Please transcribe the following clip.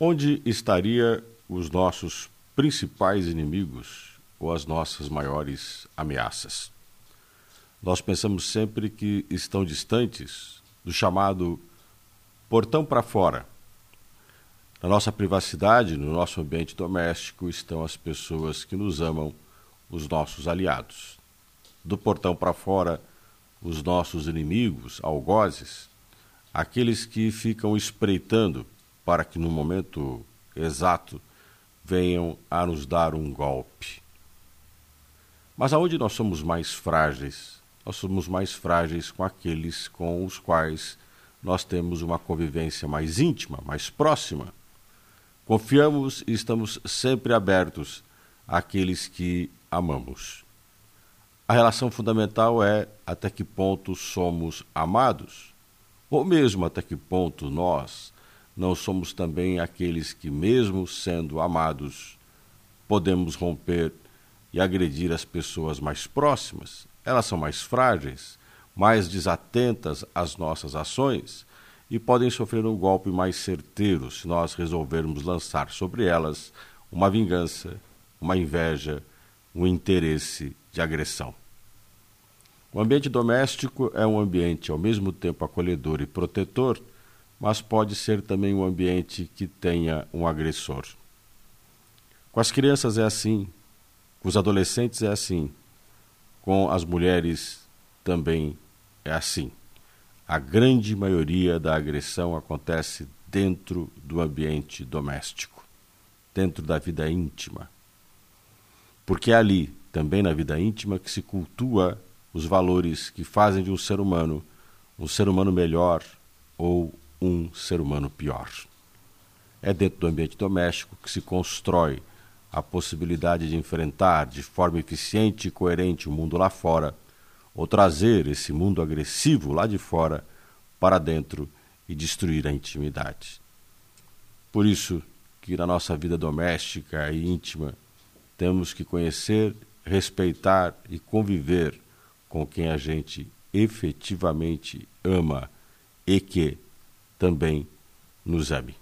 Onde estaria os nossos principais inimigos ou as nossas maiores ameaças? Nós pensamos sempre que estão distantes do chamado portão para fora. Na nossa privacidade, no nosso ambiente doméstico, estão as pessoas que nos amam, os nossos aliados. Do portão para fora, os nossos inimigos, algozes, aqueles que ficam espreitando para que no momento exato venham a nos dar um golpe. Mas aonde nós somos mais frágeis? Nós somos mais frágeis com aqueles com os quais nós temos uma convivência mais íntima, mais próxima. Confiamos e estamos sempre abertos àqueles que amamos. A relação fundamental é até que ponto somos amados, ou mesmo até que ponto nós não somos também aqueles que, mesmo sendo amados, podemos romper e agredir as pessoas mais próximas? Elas são mais frágeis, mais desatentas às nossas ações e podem sofrer um golpe mais certeiro se nós resolvermos lançar sobre elas uma vingança, uma inveja, um interesse de agressão. O ambiente doméstico é um ambiente ao mesmo tempo acolhedor e protetor mas pode ser também um ambiente que tenha um agressor. Com as crianças é assim, com os adolescentes é assim, com as mulheres também é assim. A grande maioria da agressão acontece dentro do ambiente doméstico, dentro da vida íntima. Porque é ali, também na vida íntima, que se cultua os valores que fazem de um ser humano um ser humano melhor ou um ser humano pior. É dentro do ambiente doméstico que se constrói a possibilidade de enfrentar de forma eficiente e coerente o mundo lá fora, ou trazer esse mundo agressivo lá de fora para dentro e destruir a intimidade. Por isso que na nossa vida doméstica e íntima temos que conhecer, respeitar e conviver com quem a gente efetivamente ama e que também nos ame.